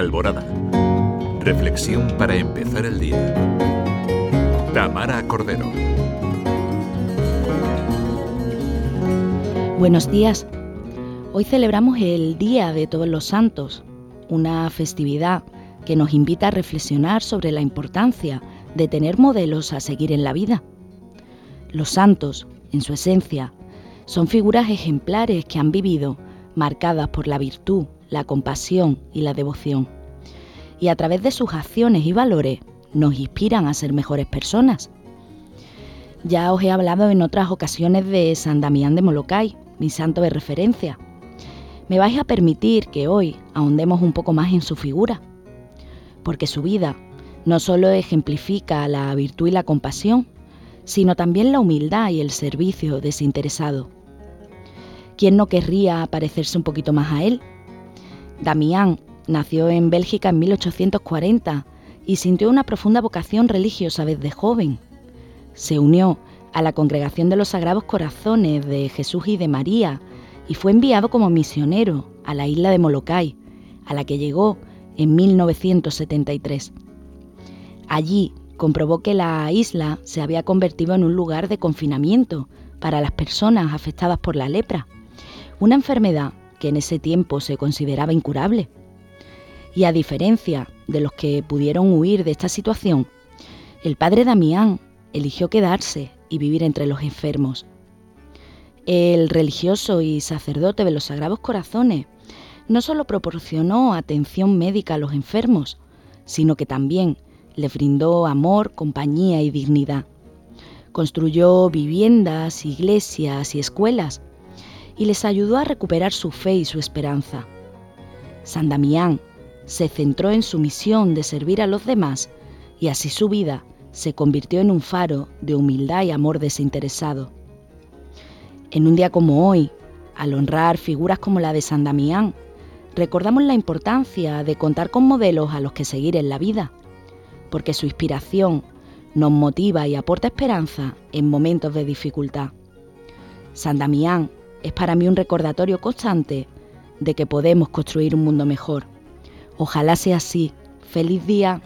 Alborada. Reflexión para empezar el día. Tamara Cordero. Buenos días. Hoy celebramos el Día de Todos los Santos, una festividad que nos invita a reflexionar sobre la importancia de tener modelos a seguir en la vida. Los santos, en su esencia, son figuras ejemplares que han vivido marcadas por la virtud, la compasión y la devoción. Y a través de sus acciones y valores nos inspiran a ser mejores personas. Ya os he hablado en otras ocasiones de San Damián de Molokai, mi santo de referencia. Me vais a permitir que hoy ahondemos un poco más en su figura, porque su vida no solo ejemplifica la virtud y la compasión, sino también la humildad y el servicio desinteresado. ¿Quién no querría parecerse un poquito más a él? Damián nació en Bélgica en 1840 y sintió una profunda vocación religiosa desde joven. Se unió a la Congregación de los Sagrados Corazones de Jesús y de María y fue enviado como misionero a la isla de Molokai, a la que llegó en 1973. Allí comprobó que la isla se había convertido en un lugar de confinamiento para las personas afectadas por la lepra, una enfermedad que en ese tiempo se consideraba incurable. Y a diferencia de los que pudieron huir de esta situación, el padre Damián eligió quedarse y vivir entre los enfermos. El religioso y sacerdote de los Sagrados Corazones no solo proporcionó atención médica a los enfermos, sino que también les brindó amor, compañía y dignidad. Construyó viviendas, iglesias y escuelas y les ayudó a recuperar su fe y su esperanza. San Damián se centró en su misión de servir a los demás y así su vida se convirtió en un faro de humildad y amor desinteresado. En un día como hoy, al honrar figuras como la de San Damián, recordamos la importancia de contar con modelos a los que seguir en la vida, porque su inspiración nos motiva y aporta esperanza en momentos de dificultad. San Damián es para mí un recordatorio constante de que podemos construir un mundo mejor. Ojalá sea así. Feliz día.